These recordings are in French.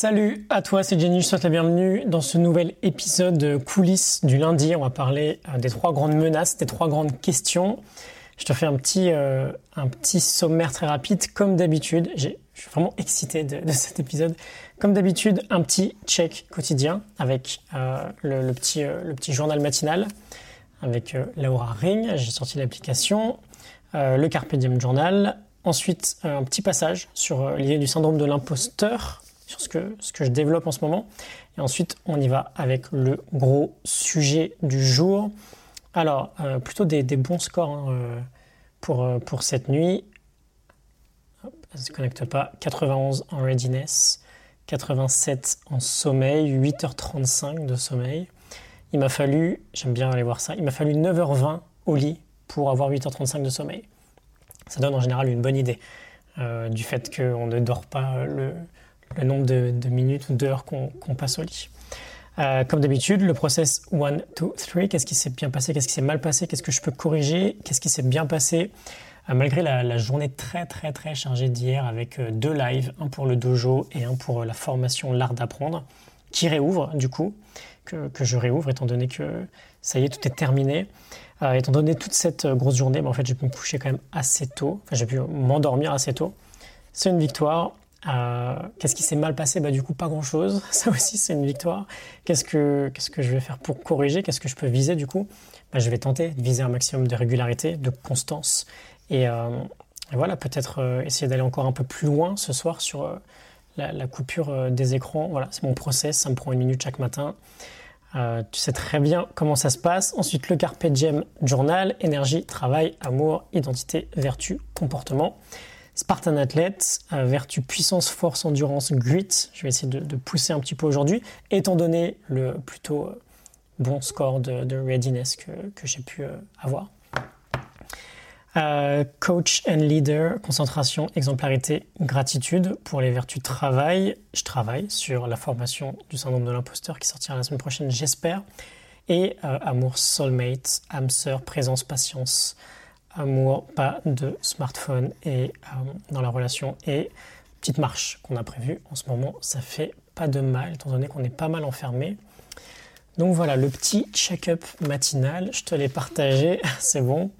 Salut à toi, c'est Jenny, je souhaite la bienvenue dans ce nouvel épisode coulisses du lundi. On va parler euh, des trois grandes menaces, des trois grandes questions. Je te fais un petit, euh, sommaire très rapide, comme d'habitude. Je suis vraiment excité de, cet épisode. Comme d'habitude, un petit check quotidien avec euh, le, petit, le petit journal matinal avec Laura Ring. J'ai sorti l'application, le Carpe Diem Journal. Ensuite, un petit passage sur l'idée du syndrome de l'imposteur sur ce que, ce que je développe en ce moment. Et ensuite, on y va avec le gros sujet du jour. Alors, euh, plutôt des, bons scores hein, euh, pour, euh, pour cette nuit. Hop, ne se connecte pas. 91 en readiness, 87 en sommeil, 8h35 de sommeil. Il m'a fallu, j'aime bien aller voir ça, il m'a fallu 9h20 au lit pour avoir 8h35 de sommeil. Ça donne en général une bonne idée du fait qu'on ne dort pas le, le nombre de, minutes ou d'heures qu'on passe au lit. Euh, comme d'habitude, le process 1, 2, 3, qu'est-ce qui s'est bien passé, qu'est-ce qui s'est mal passé, qu'est-ce que je peux corriger, qu'est-ce qui s'est bien passé, euh, malgré la, journée très très très chargée d'hier avec euh, deux lives, un pour le dojo et un pour la formation L'Art d'apprendre, qui réouvre du coup, que, je réouvre étant donné que ça y est, tout est terminé. étant donné toute cette grosse journée, ben, en fait, j'ai pu me coucher quand même assez tôt, enfin, j'ai pu m'endormir assez tôt. C'est une victoire. Euh, qu'est-ce qui s'est mal passé? Bah, Du coup, pas grand-chose. Ça aussi, c'est une victoire. Qu'est-ce que, je vais faire pour corriger? Qu'est-ce que je peux viser du coup? Bah, Je vais tenter de viser un maximum de régularité, de constance. Et, euh, voilà, peut-être euh, essayer d'aller encore un peu plus loin ce soir sur la, coupure des écrans. Voilà, c'est mon process. Ça me prend une minute chaque matin. tu sais très bien comment ça se passe. Ensuite, le Carpe Diem Journal, énergie, travail, amour, identité, vertu, comportement. Spartan Athlete, euh, vertu puissance, force, endurance, grit. Je vais essayer de, pousser un petit peu aujourd'hui, étant donné le plutôt euh, bon score de, readiness que, j'ai pu euh, avoir. coach and leader, concentration, exemplarité, gratitude. Pour les vertus travail, je travaille sur la formation du syndrome de l'imposteur qui sortira la semaine prochaine, j'espère. Et amour, soulmate, âme sœur, présence, patience, amour, pas de smartphone et euh, dans la relation. Et petite marche qu'on a prévue en ce moment, ça fait pas de mal, étant donné qu'on est pas mal enfermé. Donc voilà, le petit check-up matinal, je te l'ai partagé, c'est bon.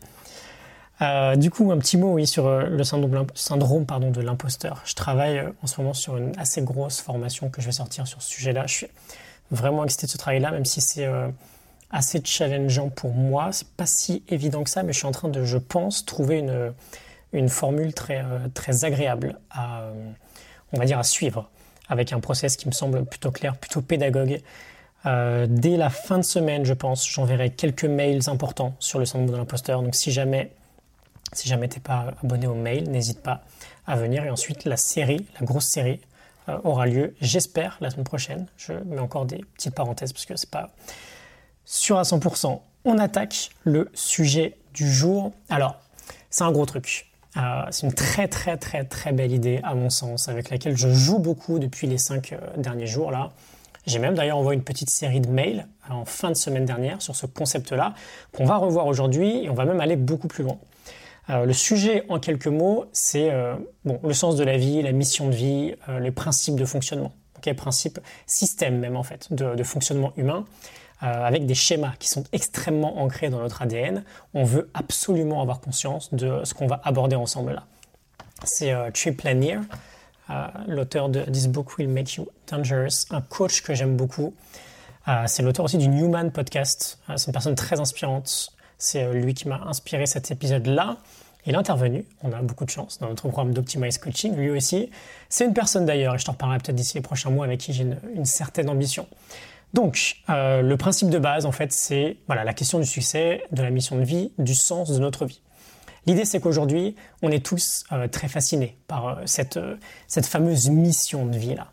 Euh, du coup, un petit mot oui, sur euh, le syndrome, syndrome pardon, de l'imposteur. Je travaille en ce moment sur une assez grosse formation que je vais sortir sur ce sujet-là. Je suis vraiment excité de ce travail-là, même si c'est assez challengeant pour moi. C'est pas si évident que ça, mais je suis en train de, je pense, trouver une, une formule très, euh, très agréable à, euh, on va dire, à suivre, avec un process qui me semble plutôt clair, plutôt pédagogue. Euh, dès la fin de semaine, je pense, j'enverrai quelques mails importants sur le syndrome de l'imposteur. Donc si jamais, si jamais t'es pas abonné au mail, n'hésite pas à venir. Et ensuite, la série, la grosse série, aura lieu, j'espère, la semaine prochaine. Je mets encore des petites parenthèses parce que c'est pas sur à 100%. On attaque le sujet du jour. Alors, c'est un gros truc. Euh, c'est une très très très très belle idée à mon sens, avec laquelle je joue beaucoup depuis les cinq euh, derniers jours là. J'ai même d'ailleurs envoyé une petite série de mails euh, en fin de semaine dernière sur ce concept-là, qu'on va revoir aujourd'hui et on va même aller beaucoup plus loin. le sujet en quelques mots, c'est bon, le sens de la vie, la mission de vie, les principes de fonctionnement. Okay, principes, système même en fait, de, de fonctionnement humain. Euh, avec des schémas qui sont extrêmement ancrés dans notre ADN. On veut absolument avoir conscience de ce qu'on va aborder ensemble là. C'est euh, Lanier, euh, l'auteur de This Book Will Make You Dangerous, un coach que j'aime beaucoup. c'est l'auteur aussi du Newman Podcast. c'est une personne très inspirante. C'est lui qui m'a inspiré cet épisode-là. Il est intervenu, on a beaucoup de chance, dans notre programme d'Optimize Coaching, lui aussi. C'est une personne d'ailleurs, et je t'en reparlerai peut-être d'ici les prochains mois, avec qui j'ai une, certaine ambition. Donc, euh, le principe de base, en fait, c'est voilà, la question du succès, de la mission de vie, du sens de notre vie. L'idée, c'est qu'aujourd'hui, on est tous euh, très fascinés par euh, cette, cette fameuse mission de vie-là.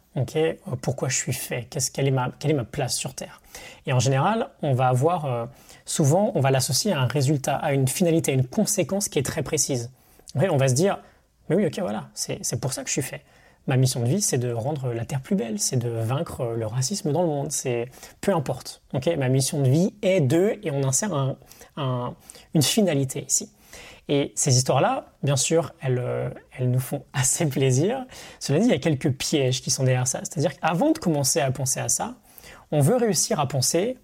Pourquoi je suis fait? Qu'est-ce, quelle, est ma, quelle est ma place sur Terre? Et en général, on va avoir, souvent, on va l'associer à un résultat, à une finalité, à une conséquence qui est très précise. on va se dire, mais oui, ok, voilà, c'est, c'est pour ça que je suis fait ma mission de vie, c'est de rendre la Terre plus belle, c'est de vaincre le racisme dans le monde. C'est peu importe. Ma mission de vie est de, et on insère un, une finalité ici. Et ces histoires-là, bien sûr, elles, euh, nous font assez plaisir. Cela dit, il y a quelques pièges qui sont derrière ça. C'est-à-dire qu'avant de commencer à penser à ça, on veut réussir à penser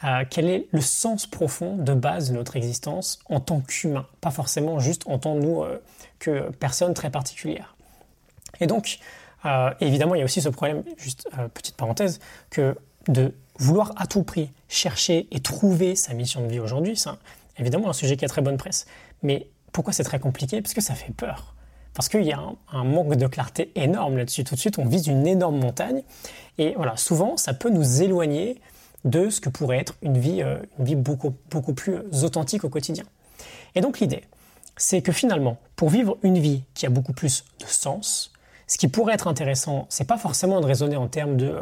à quel est le sens profond de base de notre existence en tant qu'humain, pas forcément juste en tant nous euh, que personne très particulière. Et donc, euh, évidemment, il y a aussi ce problème, juste petite parenthèse, que de vouloir à tout prix chercher et trouver sa mission de vie aujourd'hui, c'est évidemment un sujet qui a très bonne presse. Mais pourquoi c'est très compliqué? Parce que ça fait peur. Parce qu'il y a un, manque de clarté énorme là-dessus. Tout de suite, on vise une énorme montagne. Et voilà, souvent, ça peut nous éloigner de ce que pourrait être une vie, euh, une vie beaucoup, beaucoup plus authentique au quotidien. Et donc l'idée, c'est que finalement, pour vivre une vie qui a beaucoup plus de sens, ce qui pourrait être intéressant, c'est pas forcément de raisonner en termes de,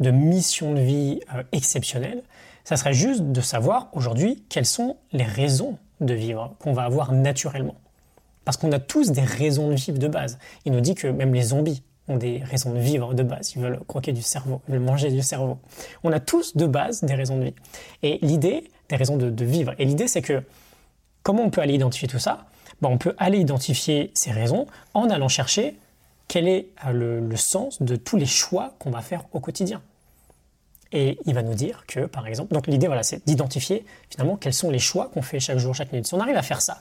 de mission de vie euh, exceptionnelle, ça serait juste de savoir aujourd'hui quelles sont les raisons de vivre qu'on va avoir naturellement. Parce qu'on a tous des raisons de vivre de base. Il nous dit que même les zombies ont des raisons de vivre de base. Ils veulent croquer du cerveau, ils veulent manger du cerveau. On a tous de base des raisons de vie. Et l'idée, des raisons de, vivre. Et l'idée, c'est que comment on peut aller identifier tout ça? Ben, On peut aller identifier ces raisons en allant chercher quel est euh, le sens de tous les choix qu'on va faire au quotidien. Et il va nous dire que, par exemple, donc l'idée, voilà, c'est d'identifier finalement quels sont les choix qu'on fait chaque jour, chaque minute. Si on arrive à faire ça,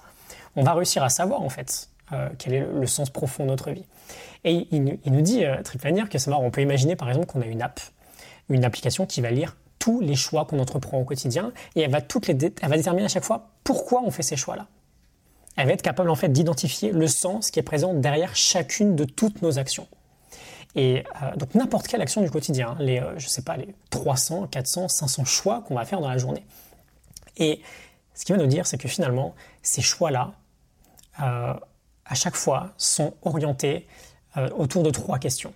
on va réussir à savoir en fait euh, quel est le, sens profond de notre vie. Et il, nous dit, euh, Triplanier, que c'est marrant, on peut imaginer par exemple qu'on a une app, une application qui va lire tous les choix qu'on entreprend au quotidien et elle va, toutes les elle va déterminer à chaque fois pourquoi on fait ces choix-là. Elle va être capable en d'identifier le sens qui est présent derrière chacune de toutes nos actions. Et euh, donc n'importe quelle action du quotidien, hein, les, euh, je sais pas, les 300, 400, 500 choix qu'on va faire dans la journée. Et ce qu'il va nous dire, c'est que finalement, ces choix-là, euh, à chaque fois, sont orientés autour de trois questions.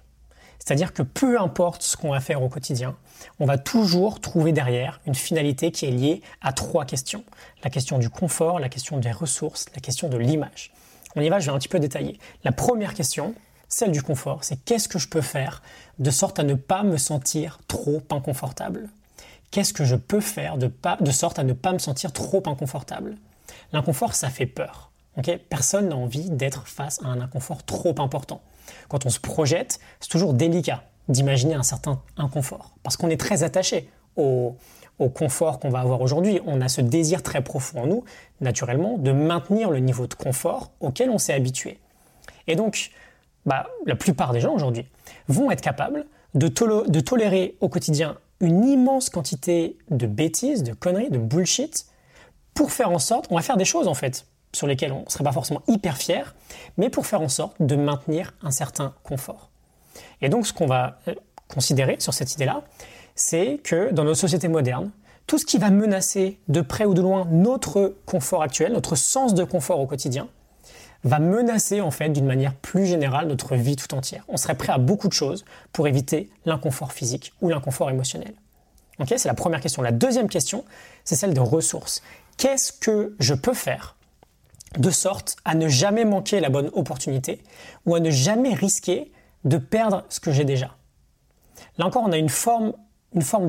C'est-à-dire que peu importe ce qu'on va faire au quotidien, on va toujours trouver derrière une finalité qui est liée à trois questions. La question du confort, la question des ressources, la question de l'image. On y va, je vais un petit peu détailler. La première question, celle du confort, c'est qu'est-ce que je peux faire de sorte à ne pas me sentir trop inconfortable? Qu'est-ce que je peux faire de, sorte à ne pas me sentir trop inconfortable? L'inconfort, ça fait peur. Personne n'a envie d'être face à un inconfort trop important. Quand on se projette, c'est toujours délicat d'imaginer un certain inconfort, parce qu'on est très attaché au, confort qu'on va avoir aujourd'hui. On a ce désir très profond en nous, naturellement, de maintenir le niveau de confort auquel on s'est habitué. Et donc, bah, la plupart des gens aujourd'hui vont être capables de, tolérer au quotidien une immense quantité de bêtises, de conneries, de bullshit, pour faire en sorte, on va faire des choses en fait, sur lesquelles on ne serait pas forcément hyper fier, mais pour faire en sorte de maintenir un certain confort. Et donc ce qu'on va euh, considérer sur cette idée-là, c'est que dans notre société moderne, tout ce qui va menacer de près ou de loin notre confort actuel, notre sens de confort au quotidien, va menacer en fait d'une manière plus générale notre vie tout entière. On serait prêt à beaucoup de choses pour éviter l'inconfort physique ou l'inconfort émotionnel. Ok, c'est la première question. La deuxième question, c'est celle de ressources. Qu'est-ce que je peux faire de sorte à ne jamais manquer la bonne opportunité ou à ne jamais risquer de perdre ce que j'ai déjà Là encore, on a une forme,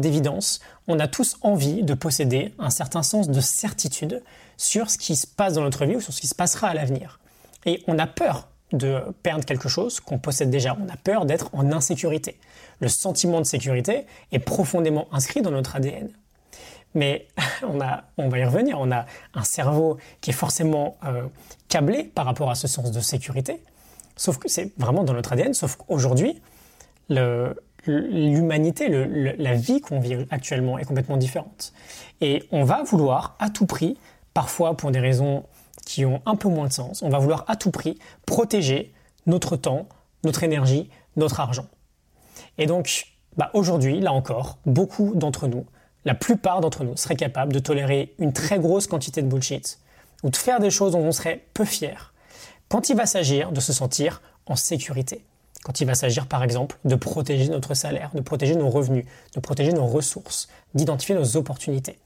d'évidence. On a tous envie de posséder un certain sens de certitude sur ce qui se passe dans notre vie ou sur ce qui se passera à l'avenir. Et on a peur de perdre quelque chose qu'on possède déjà. On a peur d'être en insécurité. Le sentiment de sécurité est profondément inscrit dans notre ADN. Mais on, a, on va y revenir, on a un cerveau qui est forcément euh, câblé par rapport à ce sens de sécurité. Sauf que c'est vraiment dans notre ADN, sauf qu'aujourd'hui, l'humanité, la vie qu'on vit actuellement est complètement différente. Et on va vouloir à tout prix, parfois pour des raisons qui ont un peu moins de sens. On va vouloir à tout prix protéger notre temps, notre énergie, notre argent. Et donc, bah aujourd'hui, là encore, beaucoup d'entre nous, la plupart d'entre nous, seraient capables de tolérer une très grosse quantité de bullshit ou de faire des choses dont on serait peu fier quand il va s'agir de se sentir en sécurité. Quand il va s'agir, par exemple, de protéger notre salaire, de protéger nos revenus, de protéger nos ressources, d'identifier nos opportunités.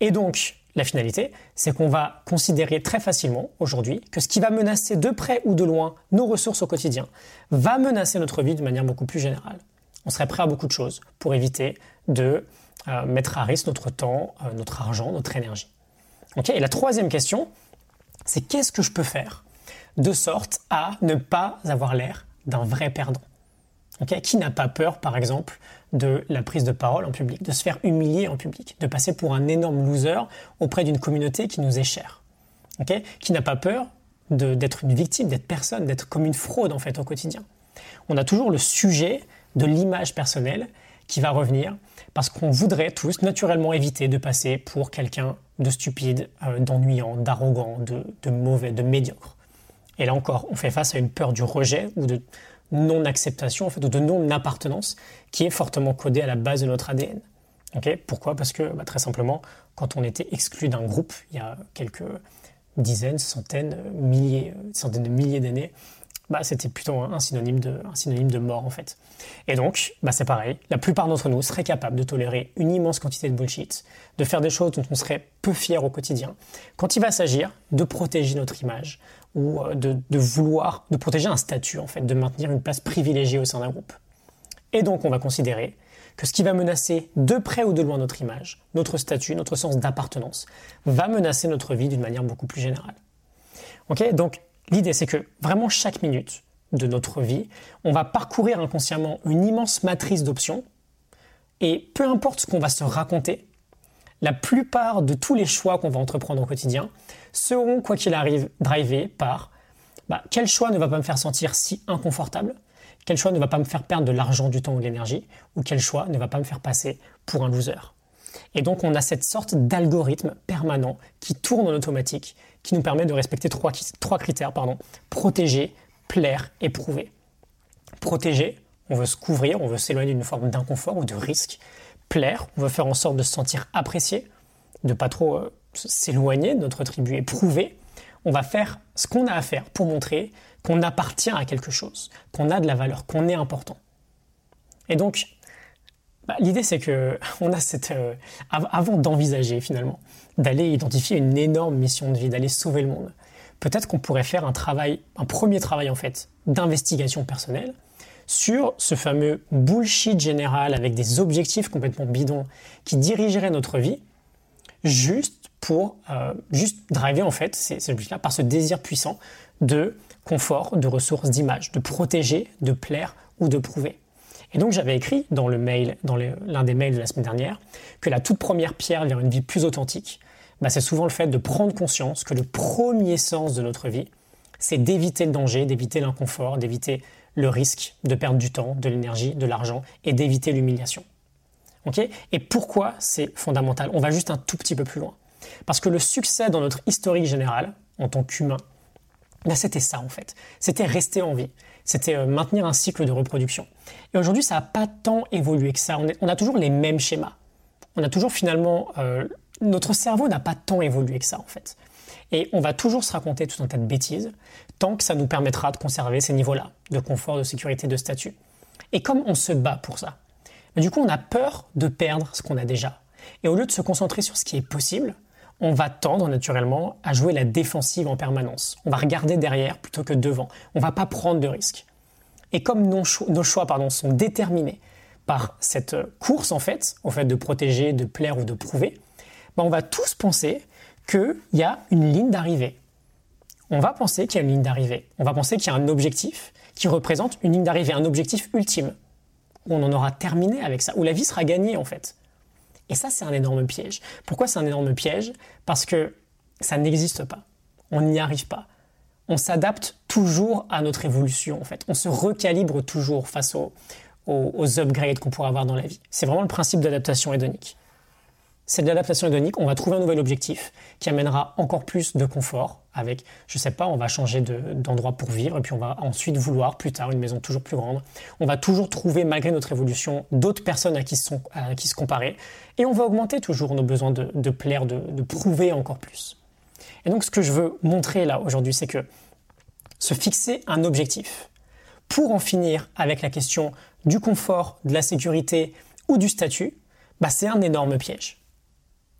Et donc, la finalité, c'est qu'on va considérer très facilement aujourd'hui que ce qui va menacer de près ou de loin nos ressources au quotidien va menacer notre vie de manière beaucoup plus générale. On serait prêt à beaucoup de choses pour éviter de euh, mettre à risque notre temps, euh, notre argent, notre énergie. et la troisième question, c'est qu'est-ce que je peux faire de sorte à ne pas avoir l'air d'un vrai perdant? qui n'a pas peur, par exemple, de la prise de parole en public, de se faire humilier en public, de passer pour un énorme loser auprès d'une communauté qui nous est chère? Qui n'a pas peur d'être une victime, d'être personne, d'être comme une fraude en fait au quotidien? On a toujours le sujet de l'image personnelle qui va revenir parce qu'on voudrait tous naturellement éviter de passer pour quelqu'un de stupide, euh, d'ennuyant, d'arrogant, de, mauvais, de médiocre. Et là encore, on fait face à une peur du rejet ou de non-acceptation, en fait, ou de non-appartenance qui est fortement codée à la base de notre ADN. Pourquoi? Parce que bah, très simplement, quand on était exclu d'un groupe il y a quelques dizaines, centaines, milliers, centaines de milliers d'années, bah, c'était plutôt un synonyme, de, mort en fait. Et donc, bah, c'est pareil, la plupart d'entre nous seraient capables de tolérer une immense quantité de bullshit, de faire des choses dont on serait peu fier au quotidien, quand il va s'agir de protéger notre image ou euh, de, de vouloir, de protéger un statut en fait, de maintenir une place privilégiée au sein d'un groupe. Et donc, on va considérer que ce qui va menacer de près ou de loin notre image, notre statut, notre sens d'appartenance, va menacer notre vie d'une manière beaucoup plus générale. Ok? Donc, L'idée, c'est que vraiment chaque minute de notre vie, on va parcourir inconsciemment une immense matrice d'options et peu importe ce qu'on va se raconter, la plupart de tous les choix qu'on va entreprendre au quotidien seront, quoi qu'il arrive, drivés par bah, quel choix ne va pas me faire sentir si inconfortable, quel choix ne va pas me faire perdre de l'argent, du temps ou de l'énergie, ou quel choix ne va pas me faire passer pour un loser. Et donc on a cette sorte d'algorithme permanent qui tourne en automatique qui nous permet de respecter trois, critères, pardon, protéger, plaire et prouver. Protéger, on veut se couvrir, on veut s'éloigner d'une forme d'inconfort ou de risque. Plaire, on veut faire en sorte de se sentir apprécié, de pas trop euh, s'éloigner de notre tribu. Et prouver, on va faire ce qu'on a à faire pour montrer qu'on appartient à quelque chose, qu'on a de la valeur, qu'on est important. Et donc, bah, l'idée c'est que on a cette euh, avant d'envisager finalement d'aller identifier une énorme mission de vie, d'aller sauver le monde. Peut-être qu'on pourrait faire un travail, un premier travail en fait, d'investigation personnelle sur ce fameux bullshit général avec des objectifs complètement bidons qui dirigeraient notre vie, juste pour euh, juste driver en fait par ce désir puissant de confort, de ressources, d'image, de protéger, de plaire ou de prouver. Et donc j'avais écrit dans le mail, dans l'un des mails de la semaine dernière, que la toute première pierre vers une vie plus authentique, bah, c'est souvent le fait de prendre conscience que le premier sens de notre vie, c'est d'éviter le danger, d'éviter l'inconfort, d'éviter le risque de perdre du temps, de l'énergie, de l'argent et d'éviter l'humiliation. et pourquoi c'est fondamental? On va juste un tout petit peu plus loin. Parce que le succès dans notre historique général, en tant qu'humain, bah, c'était ça en fait. C'était rester en vie c'était euh, maintenir un cycle de reproduction. Et aujourd'hui, ça n'a pas tant évolué que ça. On, a toujours les mêmes schémas. On a toujours finalement... Euh, notre cerveau n'a pas tant évolué que ça, en fait. Et on va toujours se raconter tout un tas de bêtises tant que ça nous permettra de conserver ces niveaux-là de confort, de sécurité, de statut. Et comme on se bat pour ça, du coup, on a peur de perdre ce qu'on a déjà. Et au lieu de se concentrer sur ce qui est possible, on va tendre naturellement à jouer la défensive en permanence. On va regarder derrière plutôt que devant. On va pas prendre de risques. Et comme nos, choix, pardon, sont déterminés par cette course en fait, au fait de protéger, de plaire ou de prouver, ben, on va tous penser qu'il y a une ligne d'arrivée. On va penser qu'il y a une ligne d'arrivée. On va penser qu'il y a un objectif qui représente une ligne d'arrivée, un objectif ultime. On en aura terminé avec ça, où la vie sera gagnée en fait. Et ça, c'est un énorme piège. Pourquoi c'est un énorme piège? Parce que ça n'existe pas. On n'y arrive pas. On s'adapte toujours à notre évolution, en fait. On se recalibre toujours face aux, upgrades qu'on pourrait avoir dans la vie. C'est vraiment le principe d'adaptation hédonique c'est de l'adaptation hédonique. On va trouver un nouvel objectif qui amènera encore plus de confort avec, je sais pas, on va changer d'endroit pour vivre et puis on va ensuite vouloir plus tard une maison toujours plus grande. On va toujours trouver, malgré notre évolution, d'autres personnes à qui, se comparer et on va augmenter toujours nos besoins de, plaire, de, prouver encore plus. Et donc, ce que je veux montrer là aujourd'hui, c'est que se fixer un objectif pour en finir avec la question du confort, de la sécurité ou du statut, bah, c'est un énorme piège.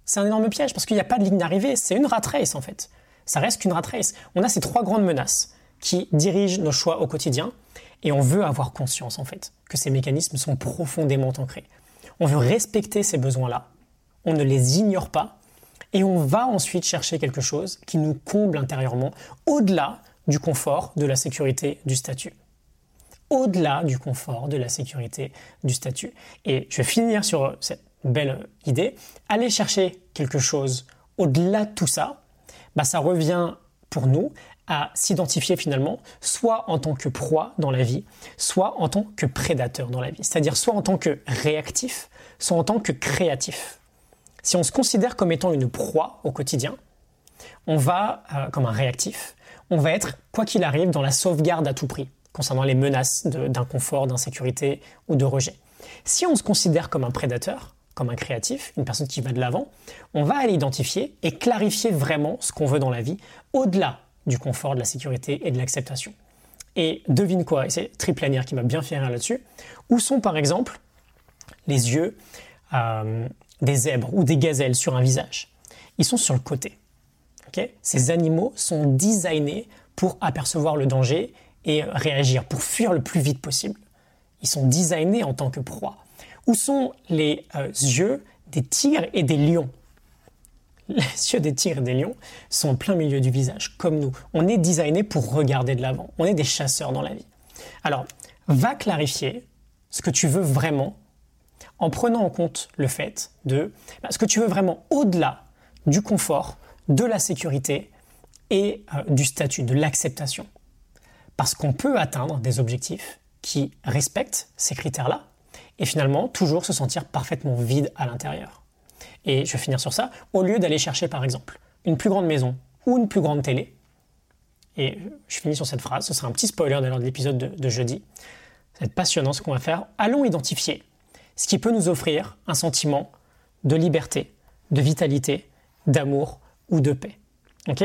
C'est un énorme piège parce qu'il n'y a pas de ligne d'arrivée, c'est une rat race en fait. Ça reste qu'une rat race. On a ces trois grandes menaces qui dirigent nos choix au quotidien et on veut avoir conscience en fait que ces mécanismes sont profondément ancrés. On veut respecter ces besoins-là, on ne les ignore pas Et on va ensuite chercher quelque chose qui nous comble intérieurement, au-delà du confort, de la sécurité, du statut. Au-delà du confort, de la sécurité, du statut. Et je vais finir sur cette belle idée. Aller chercher quelque chose au-delà de tout ça, bah ça revient pour nous à s'identifier finalement soit en tant que proie dans la vie, soit en tant que prédateur dans la vie. C'est-à-dire soit en tant que réactif, soit en tant que créatif. Si on se considère comme étant une proie au quotidien, on va, euh, comme un réactif, on va être, quoi qu'il arrive, dans la sauvegarde à tout prix, concernant les menaces d'inconfort, d'insécurité ou de rejet. Si on se considère comme un prédateur, comme un créatif, une personne qui va de l'avant, on va aller identifier et clarifier vraiment ce qu'on veut dans la vie, au-delà du confort, de la sécurité et de l'acceptation. Et devine quoi, et c'est Triplanière qui m'a bien fait rire là-dessus, où sont par exemple les yeux euh, des zèbres ou des gazelles sur un visage Ils sont sur le côté. Ces animaux sont designés pour apercevoir le danger et réagir, pour fuir le plus vite possible. Ils sont designés en tant que proie. Où sont les euh, yeux des tigres et des lions? Les yeux des tigres et des lions sont en plein milieu du visage, comme nous. On est designé pour regarder de l'avant. On est des chasseurs dans la vie. Alors, va clarifier ce que tu veux vraiment en prenant en compte le fait de bah, ce que tu veux vraiment au-delà du confort, de la sécurité et euh, du statut, de l'acceptation. Parce qu'on peut atteindre des objectifs qui respectent ces critères-là, et finalement toujours se sentir parfaitement vide à l'intérieur. Et je vais finir sur ça, au lieu d'aller chercher par exemple une plus grande maison ou une plus grande télé, et je finis sur cette phrase, ce sera un petit spoiler d'ailleurs de l'épisode de, jeudi, être passionnant ce qu'on va faire, allons identifier ce qui peut nous offrir un sentiment de liberté, de vitalité, d'amour ou de paix.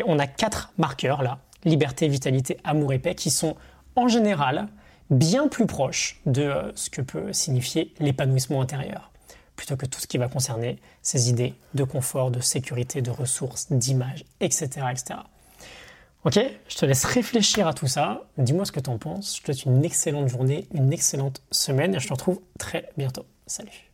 on a quatre marqueurs là, liberté, vitalité, amour et paix, qui sont en général bien plus proche de euh, ce que peut signifier l'épanouissement intérieur, plutôt que tout ce qui va concerner ces idées de confort, de sécurité, de ressources, d'image, etc., etc. Ok, je te laisse réfléchir à tout ça. Dis-moi ce que tu en penses. Je te souhaite une excellente journée, une excellente semaine et je te retrouve très bientôt. Salut